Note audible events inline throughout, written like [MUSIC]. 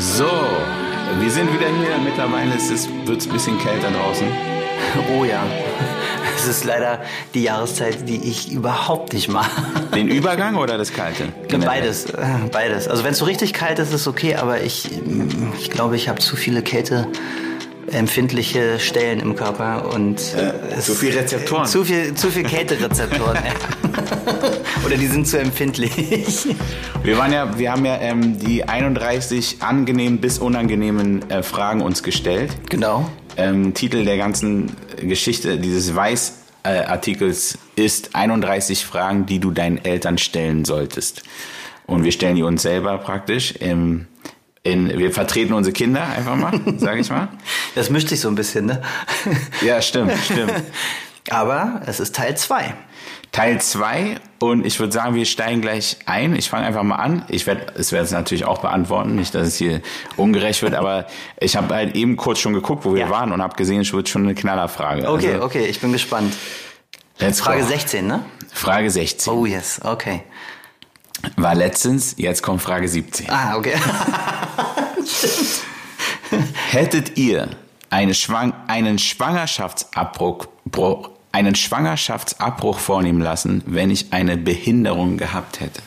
So, wir sind wieder hier. Mittlerweile wird es ein bisschen kälter draußen. [LAUGHS] Oh ja. Es ist leider die Jahreszeit, die ich überhaupt nicht mag. Den Übergang oder das Kalte? Beides, äh, beides. Also wenn es so richtig kalt ist, ist es okay, aber ich, ich glaube, ich habe zu viele Kälte empfindliche Stellen im Körper und äh, zu viel Rezeptoren. Zu viel, zu viel Kälterezeptoren. [LAUGHS] Oder die sind zu empfindlich. Wir waren ja, wir haben ja ähm, die 31 angenehmen bis unangenehmen äh, Fragen uns gestellt. Genau. Ähm, Titel der ganzen Geschichte dieses Weiß-Artikels ist 31 Fragen, die du deinen Eltern stellen solltest. Und wir stellen die uns selber praktisch. Im, in, wir vertreten unsere Kinder einfach mal, [LAUGHS] sage ich mal. Das mischt sich so ein bisschen, ne? Ja, stimmt, stimmt. [LAUGHS] Aber es ist Teil 2. Teil 2 und ich würde sagen, wir steigen gleich ein. Ich fange einfach mal an. Ich werde es werde es natürlich auch beantworten, nicht, dass es hier ungerecht wird, aber ich habe halt eben kurz schon geguckt, wo wir Ja. waren und habe gesehen, es wird schon eine Knallerfrage. Okay, Also, okay, ich bin gespannt. let's Frage go. 16, ne? Frage 16 Oh yes, okay. war letztens, jetzt kommt Frage 17. Ah, okay. [LAUGHS] Hättet ihr eine Schwang einen Schwangerschaftsabbruch Bruch- einen Schwangerschaftsabbruch vornehmen lassen, wenn ich eine Behinderung gehabt hätte?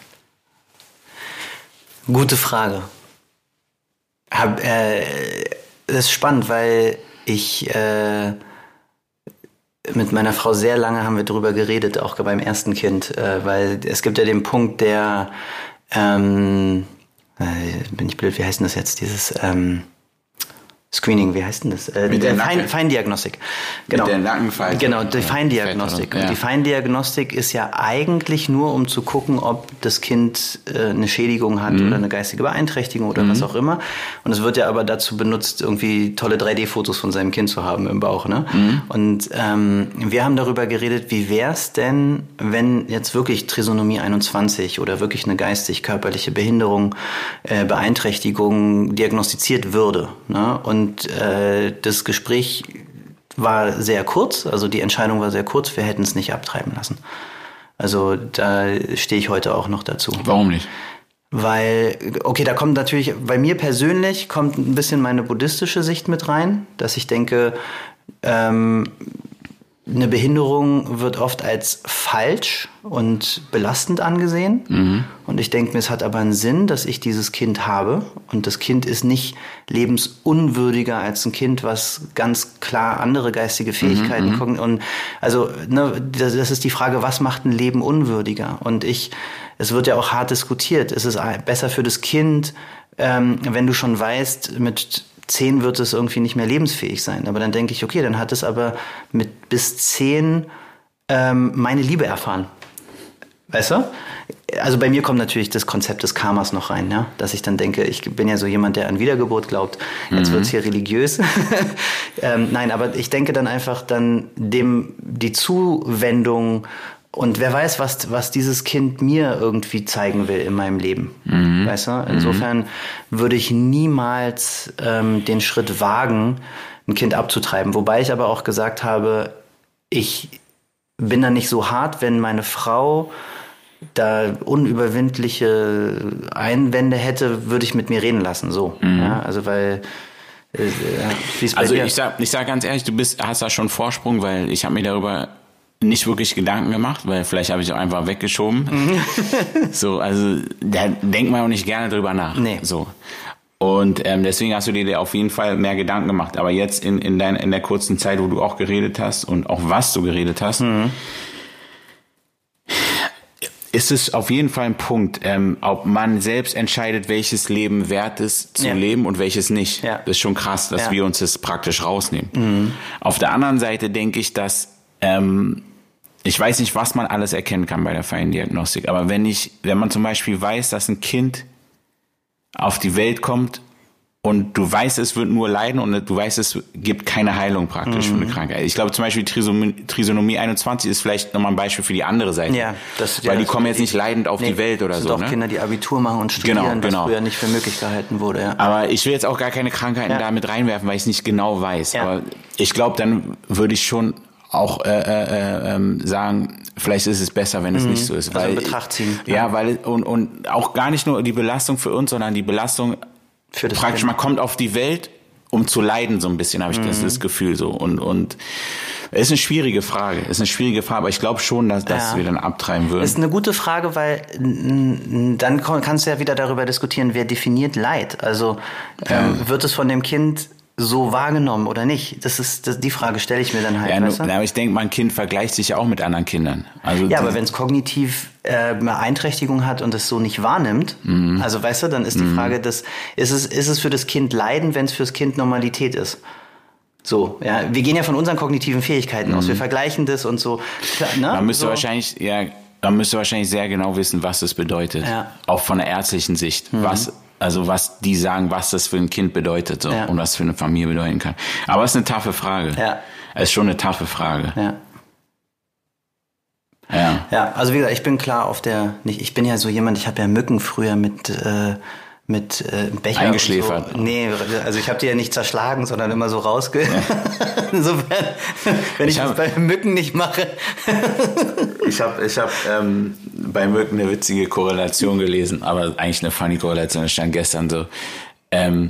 Gute Frage. Hab, äh, das ist spannend, weil ich äh, mit meiner Frau sehr lange haben wir drüber geredet, auch beim ersten Kind, äh, weil es gibt ja den Punkt der, ähm, äh, bin ich blöd, wie heißt denn das jetzt, dieses ähm, Screening, wie heißt denn das? Äh, Mit der Fein, Feindiagnostik. Genau. der Nackenfalte. Genau, die Ja, Feindiagnostik. Oder? Und die Ja. Feindiagnostik ist ja eigentlich nur, um zu gucken, ob das Kind äh, eine Schädigung hat Mhm. oder eine geistige Beeinträchtigung oder was auch immer. Und es wird ja aber dazu benutzt, irgendwie tolle 3D-Fotos von seinem Kind zu haben im Bauch. Ne? Mhm. Und ähm, wir haben darüber geredet, wie wär's denn, wenn jetzt wirklich Trisonomie 21 oder wirklich eine geistig-körperliche Behinderung, äh, Beeinträchtigung diagnostiziert würde. Ne? Und äh, das Gespräch war sehr kurz, also die Entscheidung war sehr kurz, wir hätten es nicht abtreiben lassen. Also da stehe ich heute auch noch dazu. Warum nicht? Weil, okay, da kommt natürlich, bei mir persönlich kommt ein bisschen meine buddhistische Sicht mit rein, dass ich denke, ähm, eine Behinderung wird oft als falsch und belastend angesehen. Und ich denke mir, es hat aber einen Sinn, dass ich dieses Kind habe. Und das Kind ist nicht lebensunwürdiger als ein Kind, was ganz klar andere geistige Fähigkeiten mhm, und also ne, das, das ist die Frage, was macht ein Leben unwürdiger? Und ich, es wird ja auch hart diskutiert. Ist es besser für das Kind, ähm, wenn du schon weißt, mit zehn wird es irgendwie nicht mehr lebensfähig sein. Aber dann denke ich, okay, dann hat es aber mit bis zehn ähm, meine Liebe erfahren. Weißt du? Also bei mir kommt natürlich das Konzept des Karmas noch rein, ja? dass ich dann denke, ich bin ja so jemand, der an Wiedergeburt glaubt. Jetzt Mhm. wird's hier religiös. [LAUGHS] ähm, nein, aber ich denke dann einfach dann dem die Zuwendung und wer weiß, was, was dieses Kind mir irgendwie zeigen will in meinem Leben. Mhm. Weißt du? Insofern würde ich niemals ähm, den Schritt wagen, ein Kind abzutreiben. Wobei ich aber auch gesagt habe, ich bin da nicht so hart, wenn meine Frau da unüberwindliche Einwände hätte, würde ich mit mir reden lassen. So. Ja, also weil äh, bei Also dir? ich sag, ich sag ganz ehrlich, du bist, hast da schon Vorsprung, weil ich habe mir darüber nicht wirklich Gedanken gemacht, weil vielleicht habe ich auch einfach weggeschoben. Mhm. [LAUGHS] so, also da denkt man auch nicht gerne drüber nach. Nee. So. Und ähm, deswegen hast du dir auf jeden Fall mehr Gedanken gemacht. Aber jetzt in, in, dein, in der kurzen Zeit, wo du auch geredet hast und auch was du geredet hast, Mhm. ist es auf jeden Fall ein Punkt, ähm, ob man selbst entscheidet, welches Leben wert ist zu Ja. leben und welches nicht. Ja. Das ist schon krass, dass Ja. wir uns das praktisch rausnehmen. Auf der anderen Seite denke ich, dass ähm, ich weiß nicht, was man alles erkennen kann bei der Feindiagnostik, aber wenn ich, wenn man zum Beispiel weiß, dass ein Kind auf die Welt kommt und du weißt, es wird nur leiden und du weißt, es gibt keine Heilung praktisch für eine Krankheit. Ich glaube zum Beispiel Trisonomie, Trisonomie 21 ist vielleicht nochmal ein Beispiel für die andere Seite. Ja, das, Weil ja, die kommen jetzt nicht leidend auf Nee, die Welt oder sind so. auch Ne? Kinder, die Abitur machen und studieren, Genau, genau. was früher nicht für möglich gehalten wurde. Ja. Aber ich will jetzt auch gar keine Krankheiten Ja. da mit reinwerfen, weil ich es nicht genau weiß. Ja. Aber ich glaube, dann würde ich schon auch äh, äh, ähm, sagen, vielleicht ist es besser, wenn es nicht so ist. Also Weil, in Betracht ziehen. Ja, weil und, und auch gar nicht nur die Belastung für uns, sondern die Belastung Für das praktisch, Kind. man kommt auf die Welt, um zu leiden, so ein bisschen, habe ich das, Mhm. das Gefühl so. Und, und es ist eine schwierige Frage. Es ist eine schwierige Frage, aber ich glaube schon, dass, dass Ja. wir dann abtreiben würden. Das ist eine gute Frage, weil dann kannst du ja wieder darüber diskutieren, wer definiert Leid. Also ähm, wird es von dem Kind so wahrgenommen oder nicht? Das ist das, die Frage stelle ich mir dann halt. ja, weißt du? na, aber ich denke, mein Kind vergleicht sich ja auch mit anderen Kindern. Also Ja, aber wenn es kognitiv äh, Beeinträchtigung hat und es so nicht wahrnimmt, Mhm. also weißt du, dann ist die Frage, dass, ist, es, ist es für das Kind Leiden, wenn es fürs Kind Normalität ist? So, ja, wir gehen ja von unseren kognitiven Fähigkeiten aus, wir vergleichen das und so. Klar, ne? Man müsste so. wahrscheinlich, ja, man müsste wahrscheinlich sehr genau wissen, was das bedeutet. Ja. Mhm. Auch von der ärztlichen Sicht. Was, also was die sagen, was das für ein Kind bedeutet so, Ja. und was für eine Familie bedeuten kann. Aber es ist eine taffe Frage. Ja. Es ist schon eine taffe Frage. Ja. Ja. Ja, also wie gesagt, ich bin klar auf der, nicht, ich bin ja so jemand, ich habe ja Mücken früher mit, äh, mit äh, Becher Eingeschläfert. So. Nee, also ich habe die ja nicht zerschlagen, sondern immer so rausge... [LAUGHS] Insofern, wenn ich, Ich das hab- bei Mücken nicht mache. [LAUGHS] Ich habe ich hab, ähm, bei Mücken eine witzige Korrelation gelesen, aber eigentlich eine funny Korrelation. Da stand gestern so, ähm,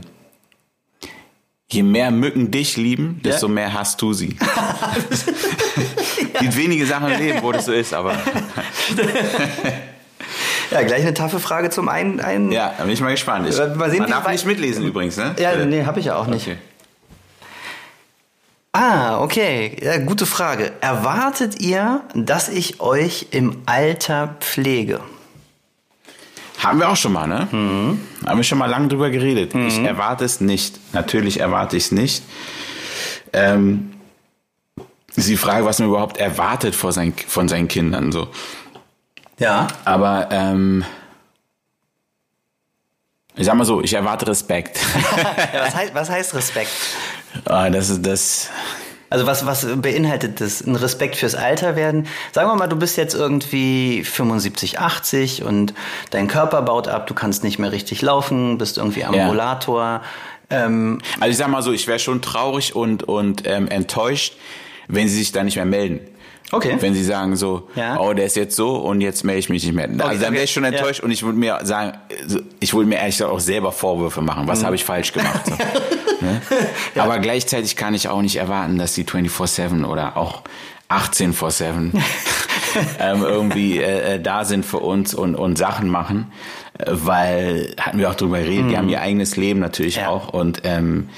je mehr Mücken dich lieben, desto Ja. mehr hasst du sie. [LAUGHS] Gibt wenige Sachen im Leben, wo das so ist, aber Ja, gleich eine taffe Frage zum einen. einen ja, da bin ich mal gespannt. Ich, Mal sehen, man darf nicht mitlesen übrigens, ne? Ja, Äh, nee, habe ich ja auch nicht. Okay. Ah, okay. Ja, gute Frage. Erwartet ihr, dass ich euch im Alter pflege? Haben wir auch schon mal, ne? Mhm. Haben wir schon mal lange drüber geredet. Ich erwarte es nicht. Natürlich erwarte ich es nicht. Ähm, ist die Frage, was man überhaupt erwartet vor sein, von seinen Kindern. So. Ja. Aber ähm, ich sag mal so, ich erwarte Respekt. ja [LAUGHS] was, heißt, was heißt Respekt? Ah, das ist das. Also was, was beinhaltet das? Ein Respekt fürs Alter werden? Sagen wir mal, du bist jetzt irgendwie 75, 80 und dein Körper baut ab, du kannst nicht mehr richtig laufen, bist irgendwie am Ja. Rollator. Ähm, Also ich sag mal so, ich wäre schon traurig und, und ähm, enttäuscht, wenn sie sich da nicht mehr melden. Okay. Wenn sie sagen so, Ja. oh, der ist jetzt so und jetzt melde ich mich nicht mehr. also dann wäre ich schon Ja. enttäuscht und ich würde mir sagen, ich würde mir ehrlich gesagt auch selber Vorwürfe machen. Mhm. Was habe ich falsch gemacht? So. [LAUGHS] ne? Aber gleichzeitig kann ich auch nicht erwarten, dass die 24-7 oder auch 18 vor 7 [LAUGHS] ähm, irgendwie äh, äh, da sind für uns und, und Sachen machen, äh, weil hatten wir auch drüber geredet, die haben ihr eigenes Leben natürlich Mhm. Ja. auch und ähm,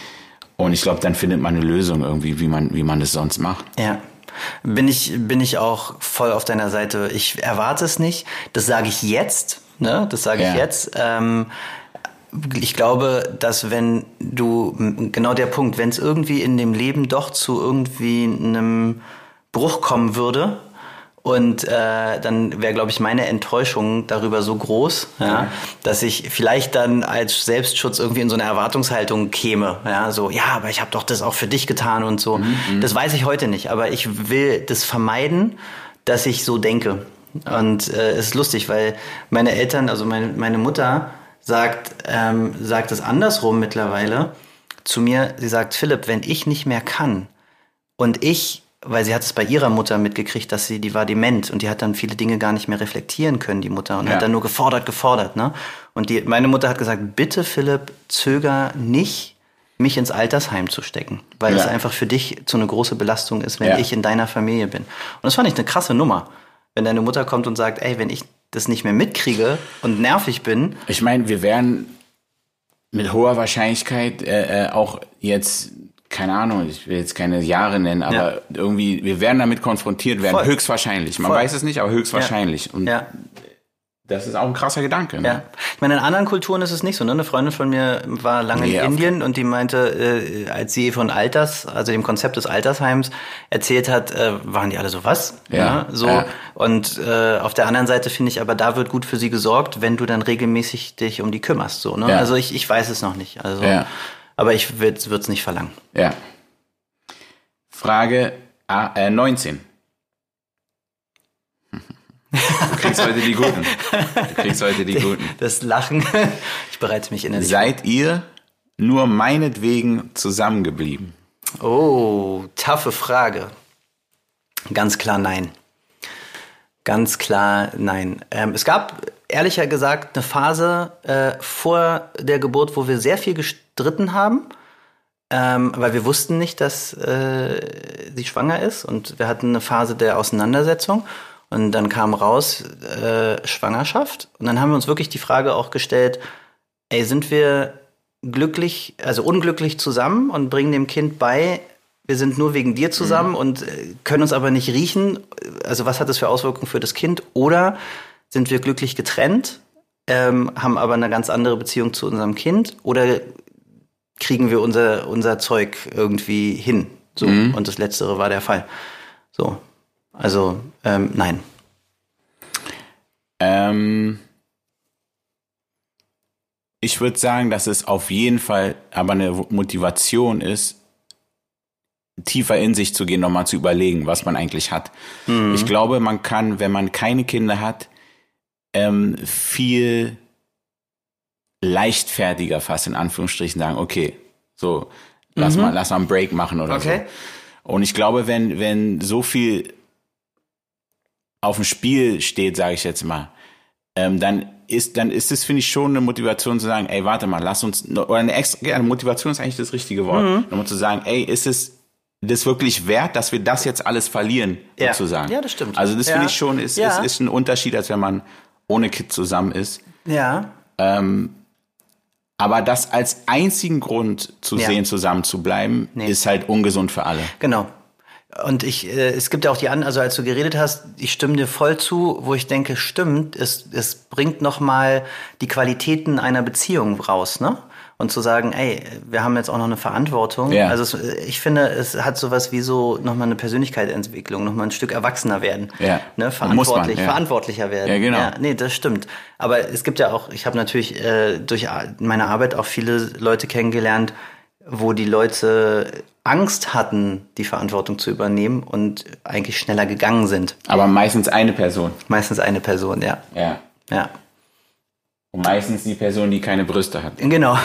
und ich glaube, dann findet man eine Lösung irgendwie, wie man wie man das sonst macht. Ja. Bin ich, bin ich auch voll auf deiner Seite. Ich erwarte es nicht. Das sage ich jetzt. Ne? Das sage ich Ja. jetzt. Ähm, ich glaube, dass wenn du, genau der Punkt, wenn es irgendwie in dem Leben doch zu irgendwie einem Bruch kommen würde, und äh, dann wäre, glaube ich, meine Enttäuschung darüber so groß, ja, dass ich vielleicht dann als Selbstschutz irgendwie in so eine Erwartungshaltung käme. Ja, so, ja, aber ich habe doch das auch für dich getan und so. Das weiß ich heute nicht, aber ich will das vermeiden, dass ich so denke. Und äh, es ist lustig, weil meine Eltern, also meine, meine Mutter sagt, ähm, sagt es andersrum mittlerweile zu mir. Sie sagt, Philipp, wenn ich nicht mehr kann und ich weil sie hat es bei ihrer Mutter mitgekriegt, dass sie, die war dement und die hat dann viele Dinge gar nicht mehr reflektieren können, die Mutter, und Ja. hat dann nur gefordert, gefordert, ne? Und die, meine Mutter hat gesagt, bitte Philipp, zöger nicht, mich ins Altersheim zu stecken, weil Ja. es einfach für dich zu eine große Belastung ist, wenn Ja. ich in deiner Familie bin. Und das fand ich eine krasse Nummer. Wenn deine Mutter kommt und sagt, ey, wenn ich das nicht mehr mitkriege und nervig bin, Ich meine, wir werden mit hoher Wahrscheinlichkeit äh, äh, auch jetzt, keine Ahnung, ich will jetzt keine Jahre nennen, aber Ja. irgendwie, wir werden damit konfrontiert werden, Voll. höchstwahrscheinlich. Man Voll. weiß es nicht, aber höchstwahrscheinlich. Und ja, das ist auch ein krasser Gedanke. Ne? Ja, ich meine, in anderen Kulturen ist es nicht so. Ne? Eine Freundin von mir war lange Nee, in Indien und die meinte, äh, als sie von Alters, also dem Konzept des Altersheims erzählt hat, äh, waren die alle so was? Ja, Ne? So ja. und äh, auf der anderen Seite finde ich, aber da wird gut für sie gesorgt, wenn du dann regelmäßig dich um die kümmerst. So, ne? Ja. Also ich, ich weiß es noch nicht. Also, Ja. Aber ich würde es nicht verlangen. Ja. Frage A, äh, 19. Du kriegst heute die guten. Du kriegst heute die guten. Das Lachen, ich bereite mich innerlich. Seid ihr nur meinetwegen zusammengeblieben? Oh, taffe Frage. Ganz klar nein. Ganz klar nein. Ähm, es gab ehrlicher gesagt eine Phase äh, vor der Geburt, wo wir sehr viel gestritten haben, ähm, weil wir wussten nicht, dass äh, sie schwanger ist und wir hatten eine Phase der Auseinandersetzung und dann kam raus äh, Schwangerschaft und dann haben wir uns wirklich die Frage auch gestellt, ey, sind wir glücklich, also unglücklich zusammen und bringen dem Kind bei, wir sind nur wegen dir zusammen mhm. und äh, können uns aber nicht riechen. Also was hat das für Auswirkungen für das Kind? Oder sind wir glücklich getrennt, ähm, haben aber eine ganz andere Beziehung zu unserem Kind? Oder kriegen wir unser, unser Zeug irgendwie hin? So. Mhm. Und das Letztere war der Fall. So. Also, ähm, nein. Ähm, ich würde sagen, dass es auf jeden Fall aber eine Motivation ist, tiefer in sich zu gehen, nochmal zu überlegen, was man eigentlich hat. Mhm. Ich glaube, man kann, wenn man keine Kinder hat, ähm, viel leichtfertiger fast in Anführungsstrichen sagen, okay, so, lass mhm. mal, lass mal einen Break machen oder okay. so. Und ich glaube, wenn, wenn so viel auf dem Spiel steht, sage ich jetzt mal, ähm, dann ist, dann ist es, finde ich, schon eine Motivation zu sagen, ey, warte mal, lass uns, oder eine extra, ja, eine Motivation ist eigentlich das richtige Wort, mhm. nochmal zu sagen, ey, ist es, das wirklich wert, dass wir das jetzt alles verlieren, ja. sozusagen. Ja, das stimmt. Also das ja. finde ich schon, ist, ja. ist, ist ein Unterschied, als wenn man ohne Kind zusammen ist. Ja. Ähm, aber das als einzigen Grund zu ja. sehen, zusammen zu bleiben, nee. ist halt ungesund für alle. Genau. Und ich, äh, es gibt ja auch die an, also als du geredet hast, ich stimme dir voll zu, wo ich denke, stimmt, es, es bringt nochmal die Qualitäten einer Beziehung raus, ne? Und zu sagen, ey, wir haben jetzt auch noch eine Verantwortung. Ja. Also es, ich finde, es hat sowas wie so nochmal eine Persönlichkeitsentwicklung, nochmal ein Stück erwachsener werden. Ja. Ne? Verantwortlich, man, ja. verantwortlicher werden. Ja, genau. Ja, nee, das stimmt. Aber es gibt ja auch, ich habe natürlich äh, durch meine Arbeit auch viele Leute kennengelernt, wo die Leute Angst hatten, die Verantwortung zu übernehmen und eigentlich schneller gegangen sind. Aber meistens eine Person. Meistens eine Person, ja. Ja. Ja. Und meistens die Person, die keine Brüste hat. Genau.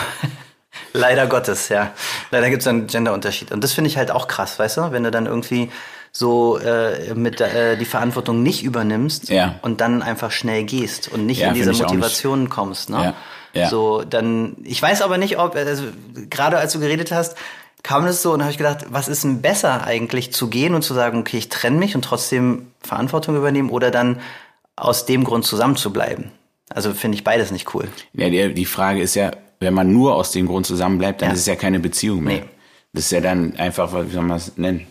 [LAUGHS] Leider Gottes, ja. Leider gibt es einen Genderunterschied. Und das finde ich halt auch krass, weißt du? Wenn du dann irgendwie so äh, mit äh, die Verantwortung nicht übernimmst ja. und dann einfach schnell gehst und nicht ja, in diese Motivation kommst. Ne? Ja. Ja. So, dann, ich weiß aber nicht, ob, also gerade als du geredet hast, kam das so und habe ich gedacht, was ist denn besser eigentlich zu gehen und zu sagen, okay, ich trenne mich und trotzdem Verantwortung übernehmen oder dann aus dem Grund zusammen zu bleiben? Also finde ich beides nicht cool. Ja, die, die Frage ist ja, wenn man nur aus dem Grund zusammenbleibt, dann ja. ist es ja keine Beziehung mehr. Nee. Das ist ja dann einfach, wie soll man es nennen?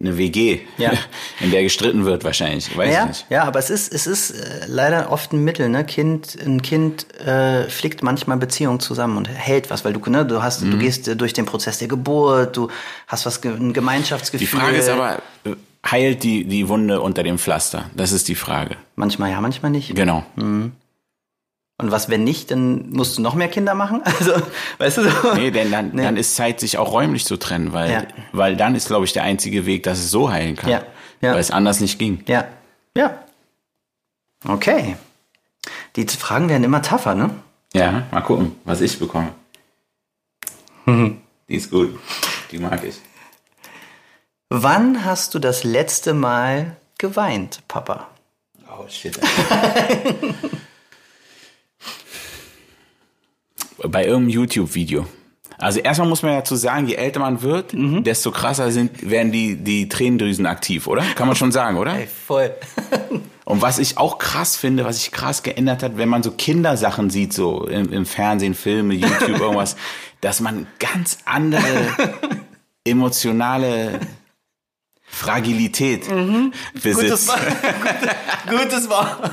Eine WG, ja. [LAUGHS] in der gestritten wird wahrscheinlich. Weiß ja, ich nicht. Ja, aber es ist, es ist äh, leider oft ein Mittel. Ne? Kind, ein Kind äh, flickt manchmal Beziehungen zusammen und hält was, weil du, ne, du hast, mhm. du gehst äh, durch den Prozess der Geburt, du hast was, ein Gemeinschaftsgefühl. Die Frage ist aber, heilt die, die Wunde unter dem Pflaster? Das ist die Frage. Manchmal ja, manchmal nicht. Genau. Mhm. Und was, wenn nicht, dann musst du noch mehr Kinder machen? [LAUGHS] Also, weißt du so? Nee, denn dann, nee. dann ist Zeit, sich auch räumlich zu trennen, weil, ja. weil dann ist, glaube ich, der einzige Weg, dass es so heilen kann. Ja. ja. Weil es anders nicht ging. Ja. Ja. Okay. Die Fragen werden immer tougher, ne? Ja, mal gucken, was ich bekomme. Mhm. [LAUGHS] Die ist gut. Die mag ich. Wann hast du das letzte Mal geweint, Papa? Oh, shit. [LAUGHS] bei irgendeinem YouTube-Video. Also erstmal muss man dazu sagen, je älter man wird, mhm. desto krasser sind, werden die, die Tränendrüsen aktiv, oder? Kann man schon sagen, oder? Ey, voll. [LAUGHS] Und was ich auch krass finde, was sich krass geändert hat, wenn man so Kindersachen sieht, so im, im Fernsehen, Filme, YouTube, [LAUGHS] irgendwas, dass man ganz andere emotionale Fragilität mhm. besitzt. Gutes, [LAUGHS] gutes Wort.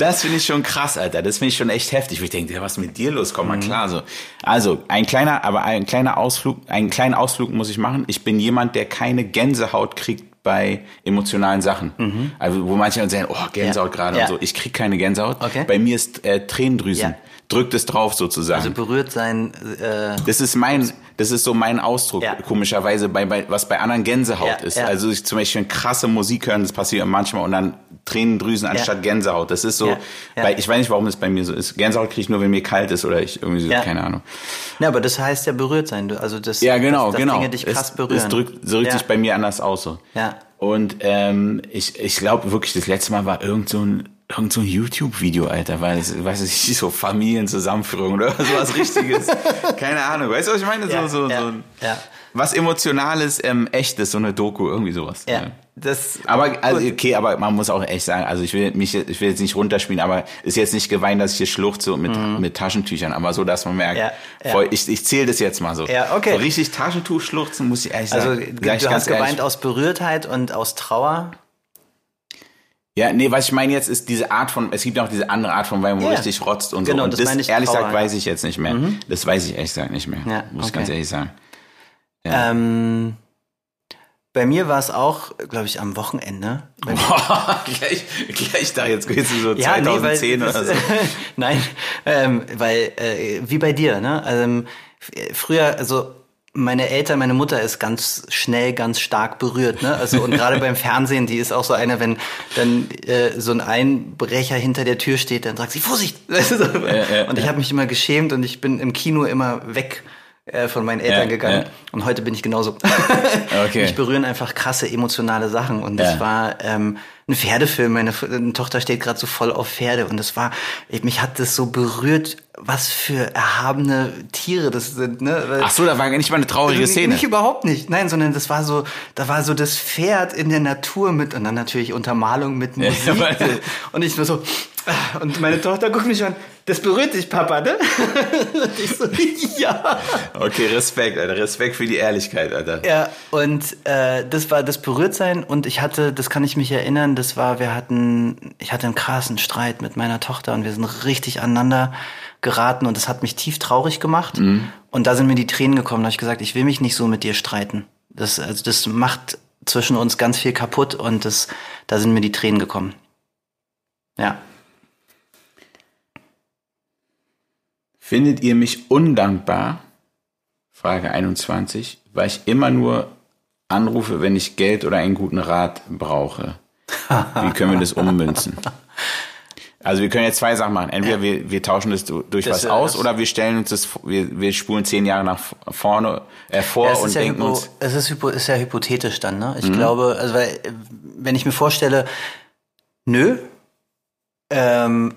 Das finde ich schon krass, Alter. Das finde ich schon echt heftig. Ich denke, was ist mit dir los? Komm mal mhm. klar so. Also, ein kleiner, aber ein kleiner Ausflug, einen kleinen Ausflug muss ich machen. Ich bin jemand, der keine Gänsehaut kriegt bei emotionalen Sachen. Mhm. Also, wo manche dann sagen, oh, Gänsehaut ja. gerade ja. und so. Ich krieg keine Gänsehaut. Okay. Bei mir ist äh, Tränendrüsen. Ja. Drückt es drauf sozusagen. Also berührt sein. Äh, das ist mein, das ist so mein Ausdruck Ja. komischerweise bei, bei was bei anderen Gänsehaut Ja, ist. ja. Also ich zum Beispiel krasse Musik hören, das passiert manchmal und dann Tränendrüsen anstatt Gänsehaut. Das ist so. Weil, ich weiß nicht, warum das bei mir so ist. Gänsehaut kriege ich nur, wenn mir kalt ist oder ich irgendwie so, keine Ahnung. ja, aber das heißt ja berührt sein. Also das, Ja, genau, dass, dass genau. Dinge dich krass es, berühren. es drückt, drückt sich bei mir anders aus so. Ja. Und ähm, ich, ich glaube wirklich, das letzte Mal war irgend so ein irgend so ein YouTube-Video, Alter, weil es, weiß ich, so Familienzusammenführung oder [LAUGHS] sowas richtiges. Keine Ahnung. Weißt du, was ich meine? Ja, so, so, ja, so ja. was Emotionales, ähm, echtes, so eine Doku, irgendwie sowas. Ja, das. Aber also, okay, aber man muss auch echt sagen, also ich will mich, ich will jetzt nicht runterspielen, aber ist jetzt nicht geweint, dass ich hier schluchze mit, mit Taschentüchern, aber so, dass man merkt, Mhm. Ja, ja. voll, ich, ich zähle das jetzt mal so. Ja, okay. So richtig Taschentuch schluchzen, muss ich ehrlich Also sagen. du Sag ich hast geweint ehrlich. aus Berührtheit und aus Trauer. Ja, nee, was ich meine jetzt ist diese Art von, es gibt auch diese andere Art von Wein, wo Ja. richtig rotzt und Genau, so. Und das das, ich ehrlich gesagt, ja. weiß ich jetzt nicht mehr. Das weiß ich ehrlich gesagt nicht mehr. Ja, muss ich okay. ganz ehrlich sagen. Ähm, bei mir war es auch, glaube ich, am Wochenende. Bei [LAUGHS] gleich, gleich da, jetzt geht's so Ja, nee, 2010 weil, oder so. [LAUGHS] Nein, ähm, weil, äh, wie bei dir, ne? Ähm, f- früher, also meine Eltern, meine Mutter ist ganz schnell, ganz stark berührt, ne? Also und gerade beim [LAUGHS] Fernsehen, die ist auch so eine, wenn dann äh, so ein Einbrecher hinter der Tür steht, dann sagt sie Vorsicht. [LAUGHS] Weißt du, so. ja, und ich habe mich immer geschämt und ich bin im Kino immer weg äh, von meinen Eltern Ja, gegangen. Und heute bin ich genauso. [LAUGHS] Okay. Mich berühren einfach krasse emotionale Sachen. Und das war ähm, ein Pferdefilm. Meine Tochter steht gerade so voll auf Pferde. Und das war, ich- mich hat das so berührt, was für erhabene Tiere das sind. Ne? Ach so, da war nicht mal eine traurige Szene. Nicht überhaupt nicht. Nein, sondern das war so, da war so das Pferd in der Natur mit und dann natürlich Untermalung mit [LAUGHS] Musik. und ich nur so, und meine Tochter guckt mich an, das berührt dich, Papa, ne? und [LAUGHS] ich so, ja. Okay, Respekt, Alter. Respekt für die Ehrlichkeit, Alter. Ja, und äh, das war das Berührtsein und ich hatte, das kann ich mich erinnern, das war, wir hatten, ich hatte einen krassen Streit mit meiner Tochter und wir sind richtig aneinander geraten und das hat mich tief traurig gemacht. Und da sind mir die Tränen gekommen, da habe ich gesagt, ich will mich nicht so mit dir streiten. Das, also das macht zwischen uns ganz viel kaputt und das, da sind mir die Tränen gekommen. Ja. Findet ihr mich undankbar? Frage 21, weil ich immer nur anrufe, wenn ich Geld oder einen guten Rat brauche. Wie können wir das ummünzen? [LAUGHS] Also wir können jetzt zwei Sachen machen. Entweder wir, wir tauschen das du- durch Das was aus oder wir stellen uns das, wir, wir spulen zehn Jahre nach vorne, äh, vor Ja, und ist ja, denken hypo, uns, es ist, hypo, ist ja hypothetisch dann, ne? Ich glaube, also weil, wenn ich mir vorstelle, nö, ähm,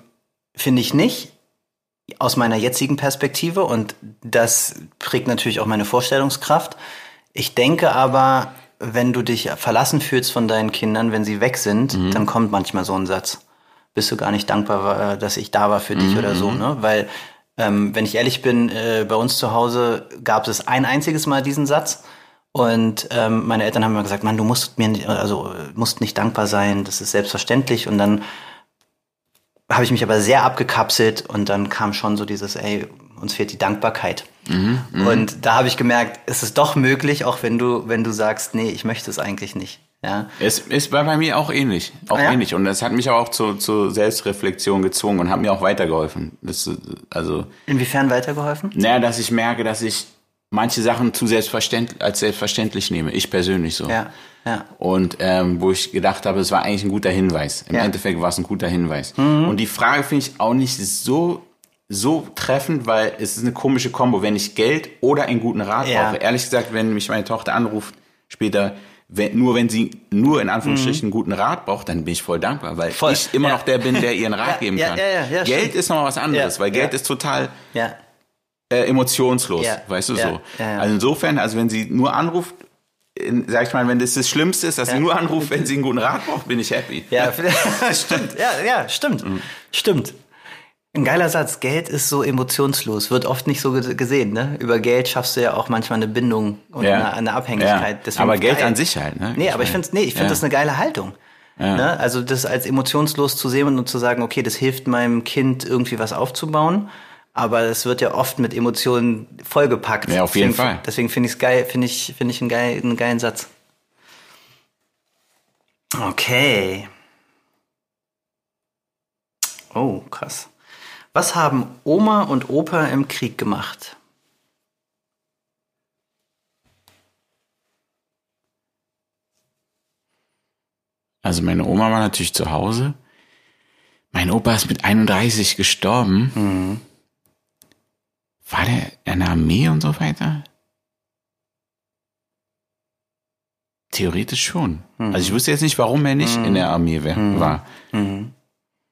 finde ich nicht, aus meiner jetzigen Perspektive und das prägt natürlich auch meine Vorstellungskraft. Ich denke aber, wenn du dich verlassen fühlst von deinen Kindern, wenn sie weg sind, dann kommt manchmal so ein Satz. Bist du gar nicht dankbar, äh, dass ich da war für dich oder so, ne? Weil, ähm, wenn ich ehrlich bin, äh, bei uns zu Hause gab es ein einziges Mal diesen Satz. Und ähm, meine Eltern haben immer gesagt, Mann, du musst mir nicht, also äh, musst nicht dankbar sein, das ist selbstverständlich. Und dann habe ich mich aber sehr abgekapselt und dann kam schon so dieses, ey, uns fehlt die Dankbarkeit. und da habe ich gemerkt, es ist doch möglich, auch wenn du, wenn du sagst, nee, ich möchte es eigentlich nicht. Ja. Es ist bei, bei mir auch ähnlich. Auch ja? ähnlich. Und das hat mich auch zu, zu Selbstreflexion gezwungen und hat mir auch weitergeholfen. Das, also, Inwiefern weitergeholfen? naja, dass ich merke, dass ich manche Sachen zu selbstverständlich, als selbstverständlich nehme. Ich persönlich so. Ja, ja. Und ähm, wo ich gedacht habe, es war eigentlich ein guter Hinweis. Im Ja. Mhm. Endeffekt war es ein guter Hinweis. Und die Frage finde ich auch nicht so so treffend, weil es ist eine komische Kombo, wenn ich Geld oder einen guten Rat Ja. brauche. Ehrlich gesagt, wenn mich meine Tochter anruft später, wenn, nur wenn sie nur in Anführungsstrichen einen guten Rat braucht, dann bin ich voll dankbar, weil Mhm. Voll. ich immer Ja. noch der bin, der ihren Rat geben kann. Geld stimmt. ist nochmal was anderes, weil Geld ist total. Äh, emotionslos, Ja, weißt du ja, so. ja. Also insofern, also wenn sie nur anruft, in, sag ich mal, wenn das das Schlimmste ist, dass sie nur anruft, wenn sie einen guten Rat braucht, bin ich happy. Ja, [LAUGHS] stimmt. Ja, ja, stimmt. Stimmt. Ein geiler Satz. Geld ist so emotionslos. Wird oft nicht so ge- gesehen, ne? Über Geld schaffst du ja auch manchmal eine Bindung und Ja. eine, eine Abhängigkeit. Ja. Aber Geld geil. an sich halt, ne? Nee, aber ich finde nee, ich find ja. das eine geile Haltung. Ne? Also das als emotionslos zu sehen und zu sagen, okay, das hilft meinem Kind irgendwie was aufzubauen. Aber es wird ja oft mit Emotionen vollgepackt. Ja, auf jeden deswegen, Fall. Deswegen finde ich es geil, finde ich, finde ich einen, geil, einen geilen Satz. Okay. Oh, krass. Was haben Oma und Opa im Krieg gemacht? Also meine Oma war natürlich zu Hause. Mein Opa ist mit 31 gestorben. Mhm. War der in der Armee und so weiter? Theoretisch schon. Mhm. Also ich wusste jetzt nicht, warum er nicht in der Armee wär, war. Mhm.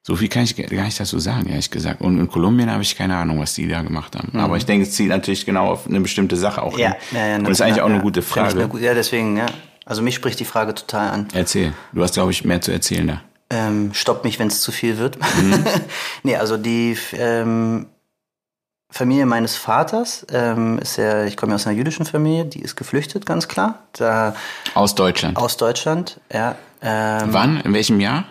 So viel kann ich gar nicht dazu sagen, ehrlich gesagt. Und in Kolumbien habe ich keine Ahnung, was die da gemacht haben. Aber ich denke, es zielt natürlich genau auf eine bestimmte Sache auch Mhm. Ja, hin. ja, ja, Und das ist eigentlich auch eine gute Frage. eine ja, deswegen, ja. Also mich spricht die Frage total an. Erzähl. Du hast, glaube ich, mehr zu erzählen da. Ähm, stoppt mich, wenn es zu viel wird. Mhm. [LAUGHS] nee, also die ähm, Familie meines Vaters ähm, ist ja, ich komme ja aus einer jüdischen Familie, die ist geflüchtet, ganz klar. Da, Aus Deutschland. aus Deutschland, ja. Ähm, Wann? In welchem Jahr?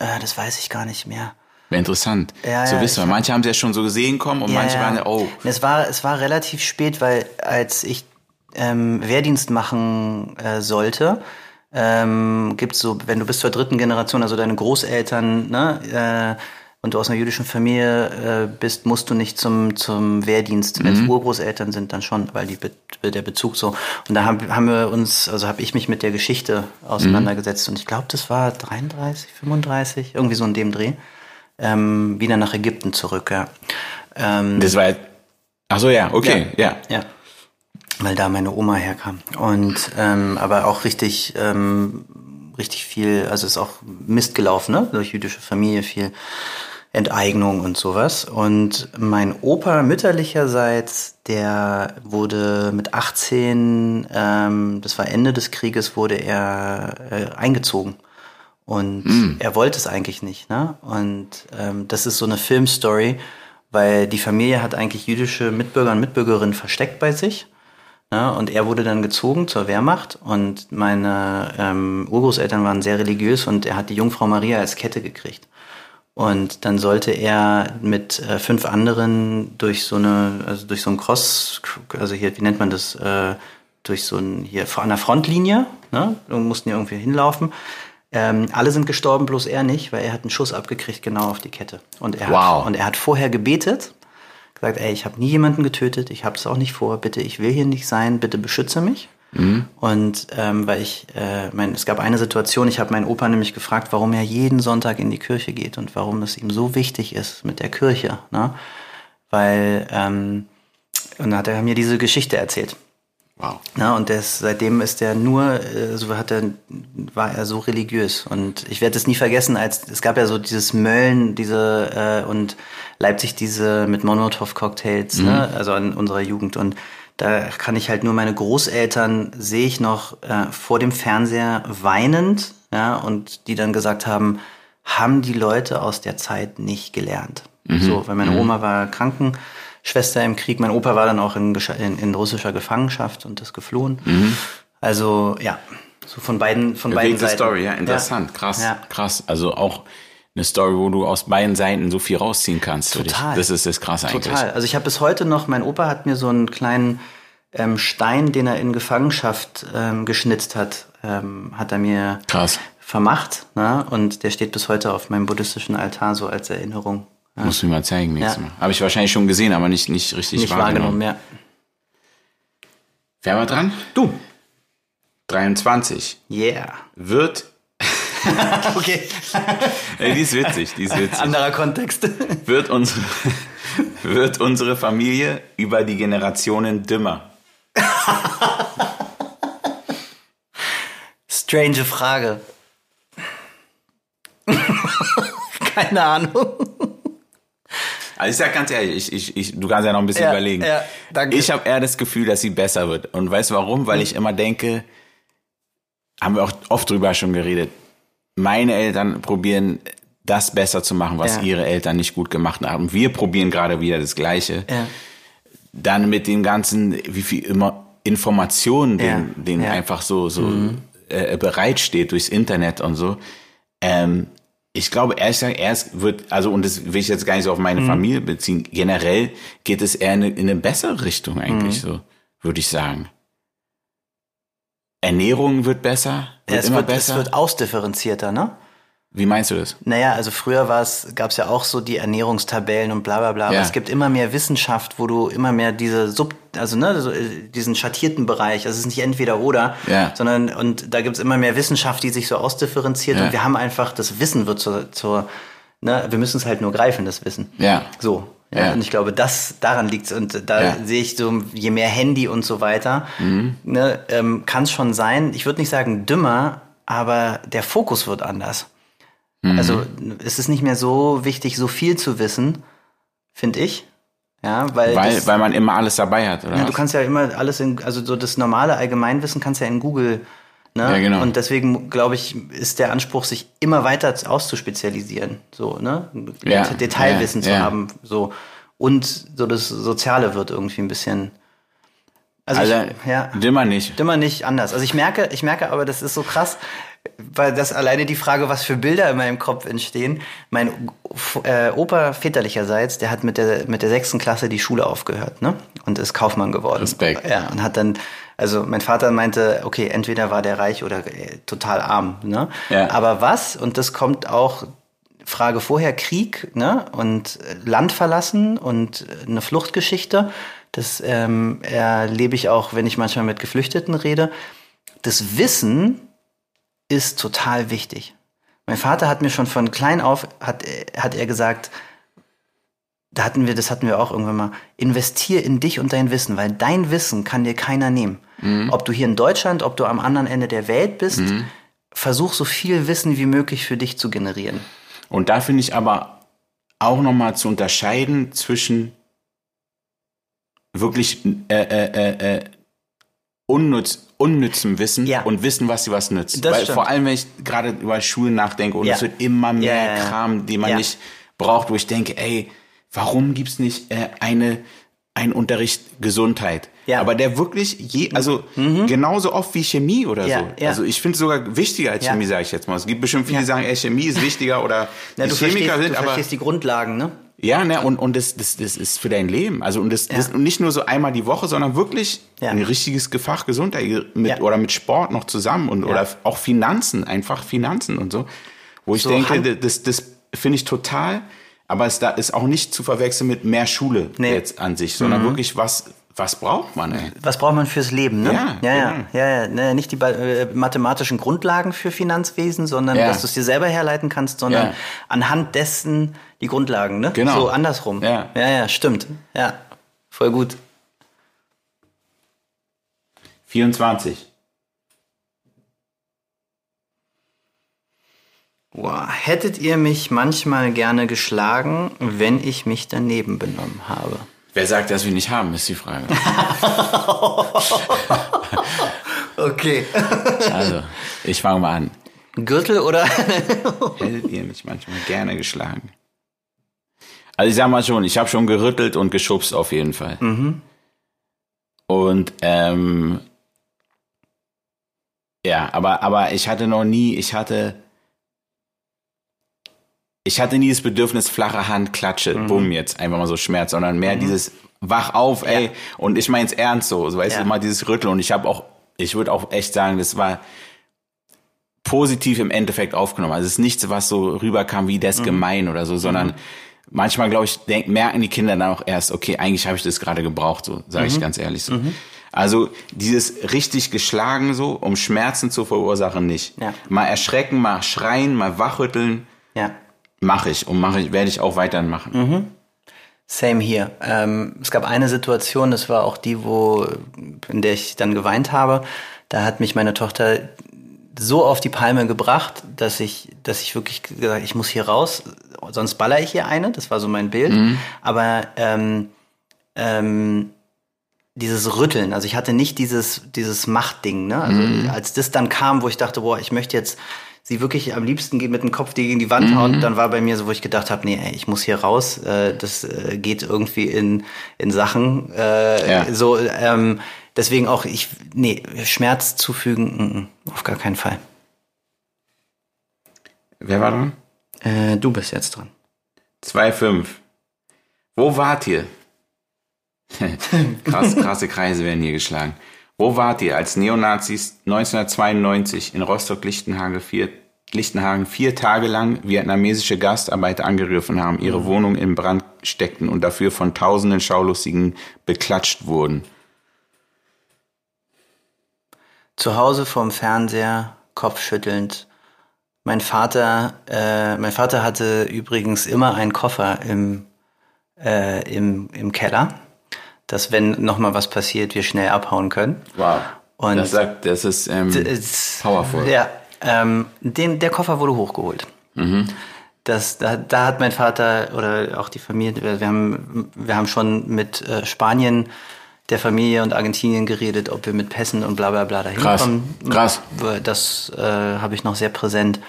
äh, das weiß ich gar nicht mehr. Wäre interessant. Ja, zu ja, wissen, weil manche haben es ja schon so gesehen kommen und manche waren ja, oh, Es war, es war relativ spät, weil als ich ähm, Wehrdienst machen äh, sollte, ähm, gibt's so, wenn du bis zur dritten Generation, also deine Großeltern, ne, äh, und du aus einer jüdischen Familie äh, bist, musst du nicht zum, zum Wehrdienst. Wenn es Urgroßeltern sind, dann schon, weil die, der Bezug so. Und da haben, haben wir uns, also habe ich mich mit der Geschichte auseinandergesetzt. Und ich glaube, das war 33, 35, irgendwie so in dem Dreh. Ähm, wieder nach Ägypten zurück, ja. Ähm, das war, ach so, ja, okay, ja. ja. Weil da meine Oma herkam. Und ähm, aber auch richtig, ähm, richtig viel, also ist auch Mist gelaufen, ne? Durch jüdische Familie viel Enteignung und sowas. Und mein Opa mütterlicherseits, der wurde mit 18, ähm, das war Ende des Krieges, wurde er äh, eingezogen. Und er wollte es eigentlich nicht. Ne? Und ähm, das ist so eine Filmstory, weil die Familie hat eigentlich jüdische Mitbürger und Mitbürgerinnen versteckt bei sich. Ne? Und er wurde dann gezogen zur Wehrmacht und meine ähm, Urgroßeltern waren sehr religiös und er hat die Jungfrau Maria als Kette gekriegt. Und dann sollte er mit äh, fünf anderen durch so eine, also durch so ein Cross, also hier, wie nennt man das, äh, durch so ein, hier an der Frontlinie, ne? Und mussten ja irgendwie hinlaufen. Ähm, alle sind gestorben, bloß er nicht, weil er hat einen Schuss abgekriegt, genau auf die Kette. Und er, Wow. hat, und er hat vorher gebetet, gesagt, ey, ich habe nie jemanden getötet, ich habe es auch nicht vor, bitte, ich will hier nicht sein, bitte beschütze mich. Und ähm, weil ich, äh, mein, es gab eine Situation, ich habe meinen Opa nämlich gefragt, warum er jeden Sonntag in die Kirche geht und warum es ihm so wichtig ist mit der Kirche. Ne? Weil, ähm, und dann hat er mir diese Geschichte erzählt. Wow. Ja, und das, seitdem ist er nur, äh, so hat er, war er so religiös. Und ich werde es nie vergessen, als es gab ja so dieses Mölln, diese äh, und Leipzig diese mit Molotow-Cocktails, ne? also in unserer Jugend. Und da kann ich halt nur meine Großeltern sehe ich noch äh, vor dem Fernseher weinend, ja, und die dann gesagt haben, haben die Leute aus der Zeit nicht gelernt. So, weil meine Oma war Krankenschwester im Krieg, mein Opa war dann auch in, in, in russischer Gefangenschaft und ist geflohen. Also ja, so von beiden von beiden Bewegte Seiten. Story, ja, interessant, krass, Ja. krass. Also auch eine Story, wo du aus beiden Seiten so viel rausziehen kannst. Total. Das ist das krasse eigentlich. Total. Also ich habe bis heute noch, mein Opa hat mir so einen kleinen ähm, Stein, den er in Gefangenschaft ähm, geschnitzt hat, ähm, hat er mir Krass. vermacht. Ne? Und der steht bis heute auf meinem buddhistischen Altar so als Erinnerung. Ja. Musst du mir mal zeigen nächstes Ja. Mal. Habe ich wahrscheinlich schon gesehen, aber nicht, nicht richtig Nicht wahrgenommen. wahrgenommen, ja. Wer war dran? Du. 23. Yeah. Wird. [LAUGHS] Okay. Die ist witzig, die ist witzig. Anderer Kontext. Wird unsere, [LAUGHS] wird unsere Familie über die Generationen dümmer? Strange Frage. [LAUGHS] Keine Ahnung. Also ich sag ganz ehrlich, ich, ich, ich, du kannst ja noch ein bisschen Ja, überlegen. ja, danke. Ich habe eher das Gefühl, dass sie besser wird. Und weißt du warum? Weil ich immer denke, haben wir auch oft drüber schon geredet, meine Eltern probieren das besser zu machen, was Ja. ihre Eltern nicht gut gemacht haben. Wir probieren gerade wieder das Gleiche. Ja. Dann mit dem ganzen, wie viel immer Informationen, den, Ja, den ja. Mhm. einfach so, so äh, bereitsteht durchs Internet und so. Ähm, ich glaube, ehrlich gesagt, erst wird, also, und das will ich jetzt gar nicht so auf Mhm. meine Familie beziehen, generell geht es eher in eine, in eine bessere Richtung eigentlich, Mhm. so, würde ich sagen. Ernährung wird besser, wird es, immer wird, besser. es wird ausdifferenzierter, ne? Wie meinst du das? Naja, also früher war es, gab es ja auch so die Ernährungstabellen und bla bla bla. Aber Ja. es gibt immer mehr Wissenschaft, wo du immer mehr diese Sub, also ne, so, äh, diesen schattierten Bereich, also es ist nicht entweder oder, Ja. sondern und da gibt es immer mehr Wissenschaft, die sich so ausdifferenziert Ja. und wir haben einfach, das Wissen wird zur, zur ne, wir müssen es halt nur greifen, das Wissen. Ja. So. Ja. Und ich glaube, das daran liegt's und da Ja. Mhm. sehe ich so, je mehr Handy und so weiter, ne, ähm, kann es schon sein. Ich würde nicht sagen dümmer, aber der Fokus wird anders. Mhm. Also es ist nicht mehr so wichtig, so viel zu wissen, finde ich. Ja, weil, weil, das, weil man immer alles dabei hat, oder? Ja, du kannst ja immer alles in, also so das normale Allgemeinwissen kannst ja in Google, ne? Ja, genau. Und deswegen, glaube ich, ist der Anspruch, sich immer weiter auszuspezialisieren, so, ne? Ja, Detailwissen ja, zu haben, so. Und so das Soziale wird irgendwie ein bisschen, also, Also, ich, ja. Dimmer nicht. Immer nicht anders. Also ich merke, ich merke aber, das ist so krass, weil das alleine die Frage, was für Bilder in meinem Kopf entstehen. Mein äh, Opa väterlicherseits, der hat mit der mit der sechsten Klasse die Schule aufgehört, ne? Und ist Kaufmann geworden. Respekt. Ja, und hat dann, also mein Vater meinte, okay, entweder war der reich oder äh, total arm, ne? Ja. Aber was? Und das kommt auch Frage vorher Krieg, ne? Und äh, Land verlassen und äh, eine Fluchtgeschichte. Das ähm, erlebe ich auch, wenn ich manchmal mit Geflüchteten rede. Das Wissen ist total wichtig. Mein Vater hat mir schon von klein auf, hat, hat er gesagt, da hatten wir, das hatten wir auch irgendwann mal, investier in dich und dein Wissen, weil dein Wissen kann dir keiner nehmen. Ob du hier in Deutschland, ob du am anderen Ende der Welt bist, versuch so viel Wissen wie möglich für dich zu generieren. Und da finde ich aber auch nochmal zu unterscheiden zwischen wirklich äh, äh, äh, äh, unnütz, unnützem Wissen Ja. und Wissen, was dir was nützt. Das Weil stimmt. vor allem, wenn ich gerade über Schulen nachdenke und Ja. es wird immer mehr Ja. Kram, den man nicht braucht, wo ich denke, ey, warum gibt's nicht äh, eine ein Unterricht Gesundheit, Ja. Mhm. aber der wirklich je, also genauso oft wie Chemie oder Ja, so. ja. Also ich finde es sogar wichtiger als Ja. Chemie, sage ich jetzt mal. Es gibt bestimmt viele, Ja. die sagen, ey, Chemie ist wichtiger oder [LAUGHS] Ja, die du Chemiker sind, du aber verstehst die Grundlagen, ne? ja, ne, und, und das, das, das ist für dein Leben. Also, und das, das und nicht nur so einmal die Woche, sondern wirklich Ja. ein richtiges Fach Gesundheit mit, Ja. oder mit Sport noch zusammen und, Ja. oder auch Finanzen, einfach Finanzen und so. Wo ich So denke, das, das finde ich total, aber es da ist auch nicht zu verwechseln mit mehr Schule Nee. Mhm. jetzt an sich, sondern wirklich, was, was braucht man, ey? Was braucht man fürs Leben, ne? Ja, ja, ja, genau. ja, ja. Ne, nicht die äh, mathematischen Grundlagen für Finanzwesen, sondern Ja. dass du es dir selber herleiten kannst, sondern Ja. anhand dessen die Grundlagen, ne? Genau. So andersrum. Ja. ja, ja, stimmt. Ja, voll gut. 24. Wow. Hättet ihr mich manchmal gerne geschlagen, wenn ich mich daneben benommen habe? Wer sagt, dass wir nicht haben, ist die Frage. [LAUGHS] Okay. Also, ich fange mal an. Gürtel oder? Hättet ihr mich manchmal gerne geschlagen? Also ich sag mal schon, ich habe schon gerüttelt und geschubst auf jeden Fall. Und ähm, ja, aber aber ich hatte noch nie, ich hatte ich hatte nie das Bedürfnis flache Hand, Klatsche, bumm jetzt einfach mal so Schmerz, sondern mehr dieses wach auf, ey. Und ich mein's ernst so, so weißt Ja. du mal dieses Rütteln. Und ich habe auch, ich würde auch echt sagen, das war positiv im Endeffekt aufgenommen. Also es ist nichts, was so rüberkam wie Mhm. das gemein oder so, sondern manchmal, glaube ich, denk, merken die Kinder dann auch erst, okay, eigentlich habe ich das gerade gebraucht, so sage Mhm. ich ganz ehrlich so. Also dieses richtig geschlagen so, um Schmerzen zu verursachen, nicht. Ja. Mal erschrecken, mal schreien, mal wachrütteln, ja. Mache ich und mache ich, werde ich auch weiterhin machen. Mhm. Same hier. Ähm, es gab eine Situation, das war auch die, wo, in der ich dann geweint habe. Da hat mich meine Tochter so auf die Palme gebracht, dass ich, dass ich wirklich gesagt, ich muss hier raus, sonst baller ich hier eine. Das war so mein Bild. Aber ähm, ähm, dieses Rütteln, also ich hatte nicht dieses, dieses Machtding, ne? Also als das dann kam, wo ich dachte, boah, ich möchte jetzt sie wirklich am liebsten geht mit dem Kopf gegen die Wand hauen, dann war bei mir so, wo ich gedacht habe, nee, ey, ich muss hier raus, äh, das äh, geht irgendwie in, in Sachen. Äh, Ja. So, ähm, deswegen auch, ich, nee, Schmerz zufügen, mm, mm, auf gar keinen Fall. Wer war dran? Äh, du bist jetzt dran. 2,5. Wo wart ihr? [LAUGHS] Krass, [LAUGHS] krasse Kreise werden hier geschlagen. Wo wart ihr, als Neonazis 1992 in Rostock-Lichtenhagen vier, Lichtenhagen vier Tage lang vietnamesische Gastarbeiter angegriffen haben, ihre Wohnung in Brand steckten und dafür von tausenden Schaulustigen beklatscht wurden? Zu Hause vorm Fernseher, kopfschüttelnd. Mein Vater, äh, mein Vater hatte übrigens immer einen Koffer im, äh, im, im Keller, dass wenn noch mal was passiert, wir schnell abhauen können. Wow. Und- das sagt, das ist ähm, powerful. Ja, ähm, den, der Koffer wurde hochgeholt. Das, da, da hat mein Vater oder auch die Familie, wir wir haben, wir haben schon mit äh, Spanien, der Familie und Argentinien geredet, ob wir mit Pässen und bla bla bla dahin Krass. kommen. Krass. Das äh, habe ich noch sehr präsent,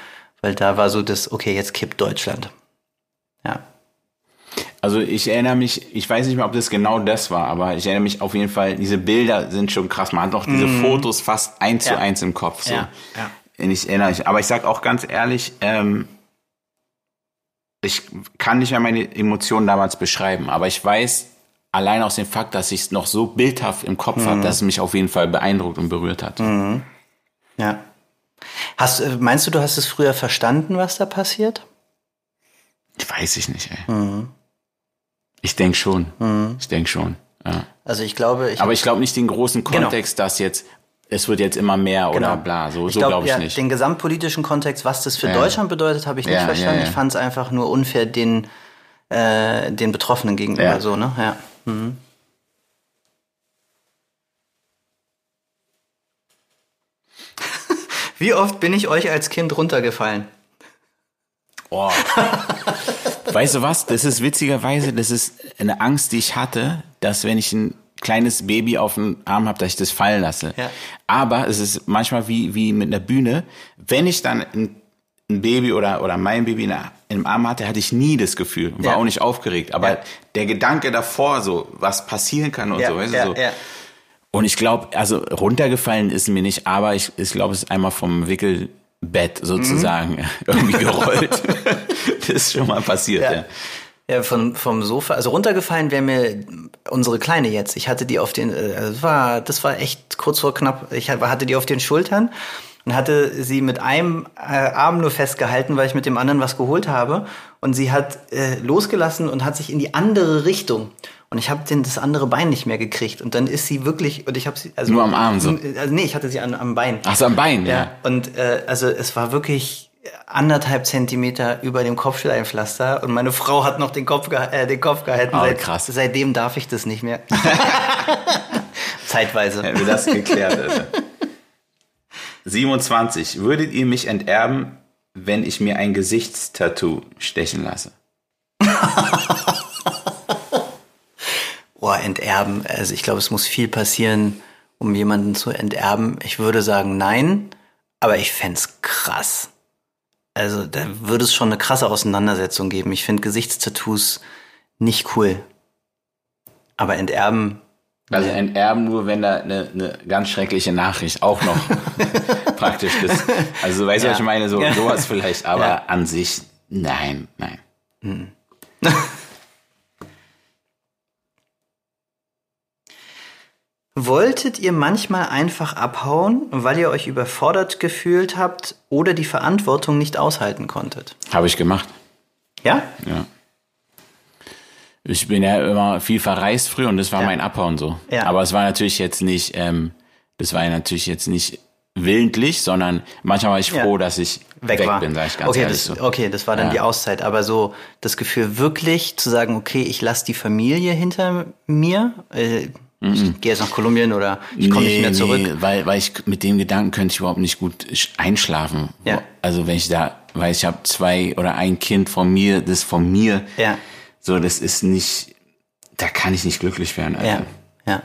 weil da war so das, okay, jetzt kippt Deutschland. Ja. Also ich erinnere mich, ich weiß nicht mehr, ob das genau das war, aber ich erinnere mich auf jeden Fall, diese Bilder sind schon krass. Man hat noch diese Fotos fast eins zu Mhm. Ja. eins im Kopf. So. Ja, ja. Ich erinnere mich. Aber ich sag auch ganz ehrlich, ähm, ich kann nicht mehr meine Emotionen damals beschreiben, aber ich weiß allein aus dem Fakt, dass ich es noch so bildhaft im Kopf Mhm. habe, dass es mich auf jeden Fall beeindruckt und berührt hat. Ja. Hast, äh, meinst du, du hast es früher verstanden, was da passiert? Weiß ich nicht, ey. Ich denke schon. Ich denke schon. Ja. Also ich glaube, ich Aber ich glaube nicht den großen Genau. Kontext, dass jetzt, es wird jetzt immer mehr oder Genau. bla. So, ich so glaube glaube ich ja, nicht. den gesamtpolitischen Kontext, was das für Ja. Deutschland bedeutet, habe ich nicht verstanden. Ich fand es einfach nur unfair den, äh, den Betroffenen gegenüber so, ne? Ja. Mhm. [LAUGHS] Wie oft bin ich euch als Kind runtergefallen? Oh. [LAUGHS] weißt du was? Das ist witzigerweise, das ist eine Angst, die ich hatte, dass wenn ich ein kleines Baby auf dem Arm habe, dass ich das fallen lasse. Ja. Aber es ist manchmal wie, wie mit einer Bühne. Wenn ich dann ein, ein Baby oder, oder mein Baby in der, im Arm hatte, hatte ich nie das Gefühl. War Ja. auch nicht aufgeregt. Aber Ja. der Gedanke davor, so, was passieren kann und so, weißt du, so. Und ich glaube, also runtergefallen ist mir nicht, aber ich, ich glaube, es ist einmal vom Wickelbett sozusagen Mhm. [LAUGHS] irgendwie gerollt. [LAUGHS] das ist schon mal passiert, Ja. ja. Ja, von, vom Sofa. Also runtergefallen wäre mir unsere Kleine jetzt. Ich hatte die auf den, äh, also das war, das war echt kurz vor knapp. Ich hatte die auf den Schultern und hatte sie mit einem äh, Arm nur festgehalten, weil ich mit dem anderen was geholt habe. Und sie hat äh, losgelassen und hat sich in die andere Richtung. Und ich habe das andere Bein nicht mehr gekriegt. Und dann ist sie wirklich, und ich habe sie, also Nur am Arm so? Also nee, ich hatte sie an, am Bein. Ach so, am Bein, ja. Ja, und äh, also es war wirklich anderthalb Zentimeter über dem Kopfsteinpflaster und meine Frau hat noch den Kopf, äh, den Kopf gehalten. Oh, Seit, krass. Seitdem darf ich das nicht mehr. [LAUGHS] Zeitweise. Hätten wir das geklärt, Alter. 27. Würdet ihr mich enterben, wenn ich mir ein Gesichtstattoo stechen lasse? [LAUGHS] Boah, enterben. Also ich glaube, es muss viel passieren, um jemanden zu enterben. Ich würde sagen nein, aber ich fänd's krass. Also da würde es schon eine krasse Auseinandersetzung geben. Ich finde Gesichtstattoos nicht cool. Aber enterben, Also enterben nur, wenn da eine, eine ganz schreckliche Nachricht auch noch [LAUGHS] praktisch ist. Also weißt du, Ja. was ich meine? So, Ja. sowas vielleicht, aber Ja. an sich, nein, nein. [LAUGHS] Wolltet ihr manchmal einfach abhauen, weil ihr euch überfordert gefühlt habt oder die Verantwortung nicht aushalten konntet? Habe ich gemacht. Ja? Ja. Ich bin ja immer viel verreist früher und das war Ja. mein Abhauen so. Ja. Aber es war natürlich jetzt nicht, ähm, das war ja natürlich jetzt nicht willentlich, sondern manchmal war ich Ja. froh, dass ich weg, war. bin, sag ich ganz okay, ehrlich das, so. okay, das war dann Ja. die Auszeit. Aber so das Gefühl wirklich zu sagen, okay, ich lasse die Familie hinter mir, äh, ich gehe jetzt nach Kolumbien oder ich komme nicht mehr zurück. Nee, weil, weil ich mit dem Gedanken könnte ich überhaupt nicht gut sch- einschlafen. Ja. Also wenn ich da, weil ich habe zwei oder ein Kind von mir, das von mir, Ja, so das ist nicht, da kann ich nicht glücklich werden. Alter. ja,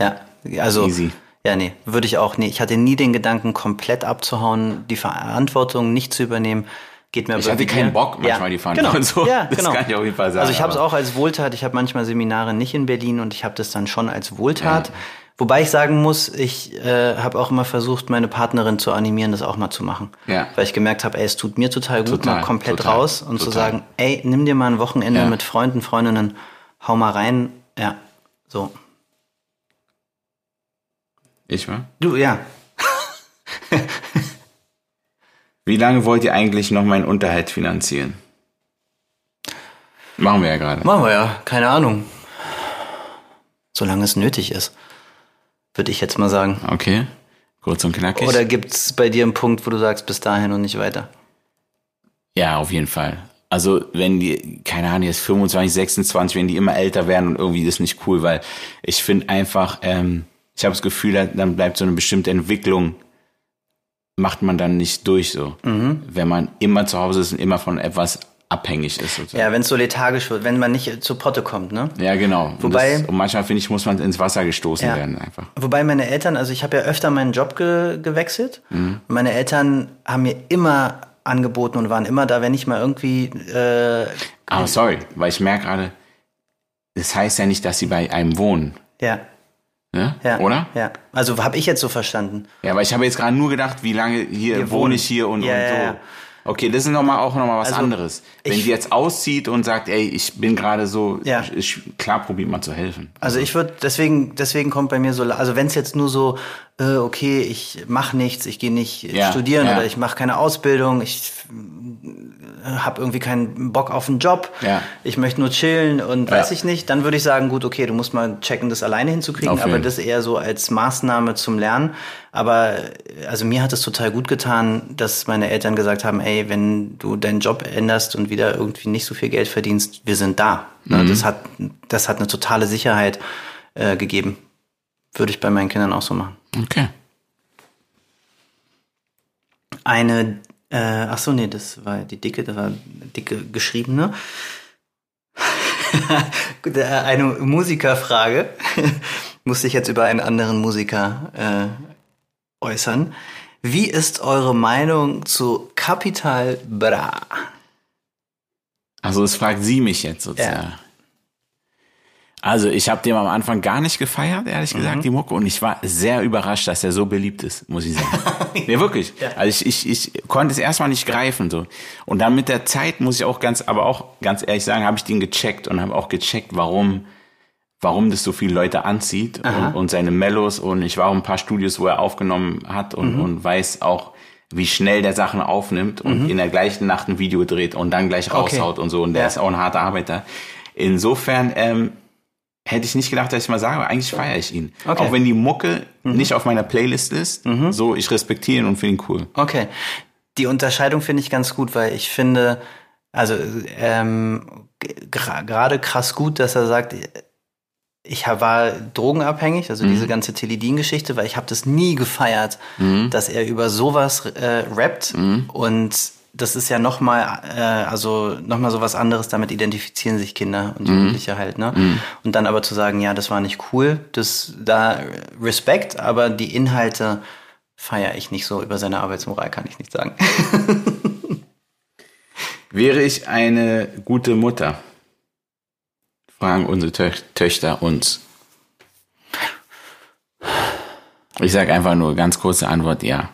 ja, ja. Also, Easy. ja, nee, würde ich auch, nee. Ich hatte nie den Gedanken, komplett abzuhauen, die Verantwortung nicht zu übernehmen. Geht mir Ich hatte keinen. Bock, manchmal die genau. Verantwortung so. Ja, Das genau. kann ich auf jeden Fall sagen, Also ich habe es auch als Wohltat. Ich habe manchmal Seminare nicht in Berlin und ich habe das dann schon als Wohltat. Wobei ich sagen muss, ich äh, habe auch immer versucht, meine Partnerin zu animieren, das auch mal zu machen. Ja. Weil ich gemerkt habe, ey, es tut mir total gut, Total, mal komplett total, raus und zu total. sagen, ey, nimm dir mal ein Wochenende Ja. mit Freunden, Freundinnen, hau mal rein. Ja, so. Ich war? Du, ja. Wie lange wollt ihr eigentlich noch meinen Unterhalt finanzieren? Machen wir ja gerade. Machen wir ja, keine Ahnung. Solange es nötig ist, würde ich jetzt mal sagen. Okay. Kurz und knackig. Oder gibt's bei dir einen Punkt, wo du sagst, bis dahin und nicht weiter? Ja, auf jeden Fall. Also, wenn die, keine Ahnung, jetzt 25, 26, wenn die immer älter werden und irgendwie ist nicht cool, weil ich finde einfach, ähm, ich habe das Gefühl, da- dann bleibt so eine bestimmte Entwicklung macht man dann nicht durch so, Mhm. wenn man immer zu Hause ist und immer von etwas abhängig ist. Sozusagen. Ja, wenn es so lethargisch wird, wenn man nicht zur Potte kommt, ne? Ja, genau. Wobei- und, das, und manchmal, finde ich, muss man ins Wasser gestoßen Ja. werden einfach. Wobei meine Eltern, also ich habe ja öfter meinen Job ge gewechselt. Mhm. Meine Eltern haben mir immer angeboten und waren immer da, wenn ich mal irgendwie äh, Aber sorry, weil ich merke gerade, das heißt ja nicht, dass sie bei einem wohnen. ja, Ne? ja, Oder? Ja. Also habe ich jetzt so verstanden. Ja, weil ich habe jetzt gerade nur gedacht, wie lange hier Wir wohne ich hier und, Ja, und so. ja. Okay, das ist noch mal auch nochmal was Also, anderes. Wenn ich- die jetzt auszieht und sagt, ey, ich bin gerade so, Ja. ich, klar, probiert mal zu helfen. Also ich würde deswegen deswegen kommt bei mir so also wenn es jetzt nur so äh, okay ich mache nichts ich gehe nicht studieren oder ich mache keine Ausbildung ich habe irgendwie keinen Bock auf einen Job Ja. ich möchte nur chillen und Ja. weiß ich nicht dann würde ich sagen gut okay du musst mal checken das alleine hinzukriegen Auf jeden. aber das eher so als Maßnahme zum Lernen aber also mir hat es total gut getan dass meine Eltern gesagt haben ey wenn du deinen Job änderst und wieder irgendwie nicht so viel Geld verdienst wir sind da ne? Mhm. das hat das hat eine totale Sicherheit äh, gegeben würde ich bei meinen Kindern auch so machen Okay. eine, äh, ach so, nee, das war die dicke, das war eine dicke geschriebene. [LAUGHS] Äh, eine Musikerfrage. [LAUGHS] Musste ich jetzt über einen anderen Musiker äh, äußern. Wie ist eure Meinung zu Capital Bra? Also das fragt sie mich jetzt sozusagen. Ja. Also ich habe den am Anfang gar nicht gefeiert, ehrlich Mhm. gesagt, die Mucke. Und ich war sehr überrascht, dass er so beliebt ist, muss ich sagen. [LAUGHS] nee, wirklich. Ja. Also ich, ich, ich konnte es erstmal nicht greifen. so. Und dann mit der Zeit muss ich auch ganz, aber auch ganz ehrlich sagen, habe ich den gecheckt und habe auch gecheckt, warum, warum das so viele Leute anzieht und, und seine Mellos. Und ich war auch in ein paar Studios, wo er aufgenommen hat und, Mhm. und weiß auch, wie schnell der Sachen aufnimmt und in der gleichen Nacht ein Video dreht und dann gleich raushaut und so. Und der Ja. ist auch ein harter Arbeiter. Insofern ähm, hätte ich nicht gedacht, dass ich mal sage, aber eigentlich feiere ich ihn. Okay. Auch wenn die Mucke nicht auf meiner Playlist ist, so ich respektiere ihn und finde ihn cool. Okay. Die Unterscheidung finde ich ganz gut, weil ich finde, also ähm, gerade krass gut, dass er sagt, ich war drogenabhängig, also diese ganze Teledin-Geschichte, weil ich habe das nie gefeiert, dass er über sowas äh, rappt und das ist ja noch mal, äh, also noch mal so was anderes. Damit identifizieren sich Kinder und Jugendliche halt, ne? Und dann aber zu sagen, ja, das war nicht cool, das da Respekt, aber die Inhalte feiere ich nicht so. Über seine Arbeitsmoral kann ich nicht sagen. [LAUGHS] Wäre ich eine gute Mutter? Fragen unsere Tö Töchter uns. Ich sage einfach nur ganz kurze Antwort, ja.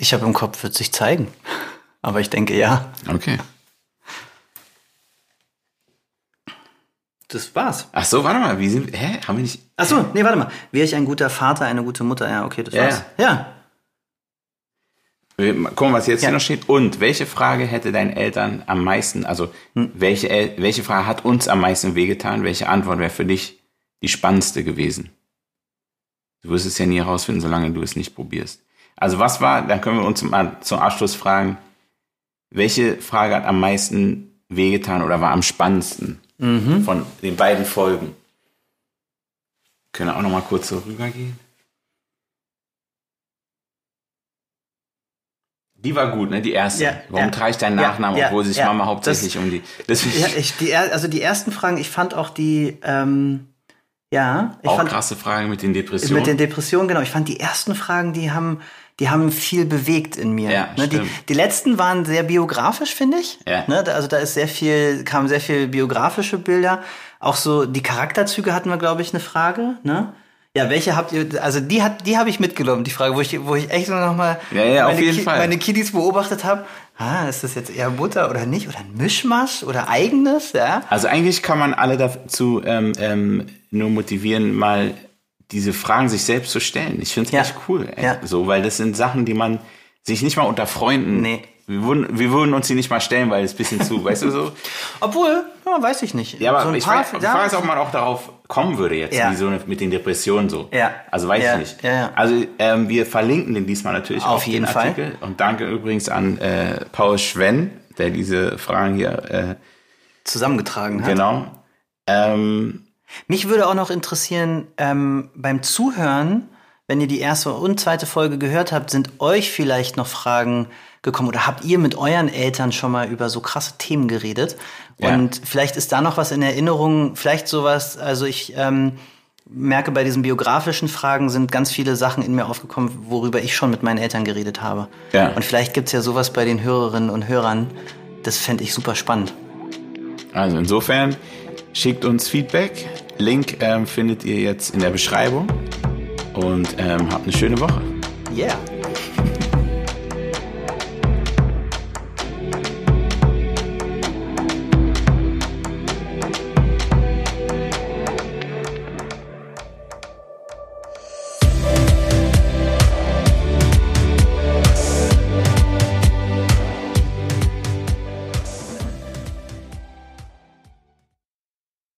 Ich habe im Kopf, wird sich zeigen. Aber ich denke ja. Okay. Das war's. Ach so, warte mal, wie sind hä, haben wir nicht Ach so, nee, warte mal. Wäre ich ein guter Vater, eine gute Mutter? Ja, okay, das Ja, war's. Ja. Wir gucken, was jetzt Ja. hier noch steht. Und welche Frage hätte deinen Eltern am meisten, also welche, El- welche Frage hat uns am meisten wehgetan? Welche Antwort wäre für dich die spannendste gewesen? Du wirst es ja nie herausfinden, solange du es nicht probierst. Also was war, dann können wir uns zum, zum Abschluss fragen, welche Frage hat am meisten wehgetan oder war am spannendsten von den beiden Folgen? Können wir auch noch mal kurz so rübergehen? Die war gut, ne? Die erste. Ja, Warum ja, trage ich deinen Nachnamen, ja, obwohl sich ja. Mama hauptsächlich Das- um die. Das ja ich, die, also die ersten Fragen, ich fand auch die, ähm, ja, ich auch fand krasse Frage mit den Depressionen. mit den Depressionen, genau. Ich fand die ersten Fragen, die haben, die haben viel bewegt in mir. Ja, ne, die, die letzten waren sehr biografisch, finde ich. Ja. Ne, also da ist sehr viel, kamen sehr viel biografische Bilder. Auch so die Charakterzüge hatten wir, glaube ich, eine Frage. Ne? Ja, welche habt ihr? Also die hat, die habe ich mitgenommen. Die Frage, wo ich, wo ich echt nur noch mal Ja, ja, auf meine, jeden Fall. meine Kiddies beobachtet habe. Ah, ist das jetzt eher Mutter oder nicht? Oder ein Mischmasch oder eigenes? Ja. Also eigentlich kann man alle dazu ähm, ähm, nur motivieren, mal diese Fragen sich selbst zu stellen. Ich finde es Ja. echt cool. Ey. Ja. So, weil das sind Sachen, die man sich nicht mal unter Freunden. Nee. Wir würden, wir würden uns die nicht mal stellen, weil es ein bisschen zu, [LAUGHS] weißt du so? Obwohl, ja, weiß ich nicht. Ja, aber so ich paar, frage ja, frag ist, ob man auch darauf kommen würde jetzt, Ja. wie so eine, mit den Depressionen so. Ja. Also weiß Ja, ich nicht. ja, ja. Also ähm, wir verlinken den diesmal natürlich Auf den jeden Fall. Artikel. Und danke übrigens an äh, Paul Schwenn, der diese Fragen hier äh, zusammengetragen hat. genau. Ähm, Mich würde auch noch interessieren, ähm, beim Zuhören, wenn ihr die erste und zweite Folge gehört habt, sind euch vielleicht noch Fragen gekommen oder habt ihr mit euren Eltern schon mal über so krasse Themen geredet? Ja. Und vielleicht ist da noch was in Erinnerung, vielleicht sowas, also ich ähm, merke bei diesen biografischen Fragen sind ganz viele Sachen in mir aufgekommen, worüber ich schon mit meinen Eltern geredet habe. Ja. Und vielleicht gibt's ja sowas bei den Hörerinnen und Hörern, das fände ich super spannend. Also insofern schickt uns Feedback. Link ähm, findet ihr jetzt in der Beschreibung und ähm, habt eine schöne Woche. Yeah.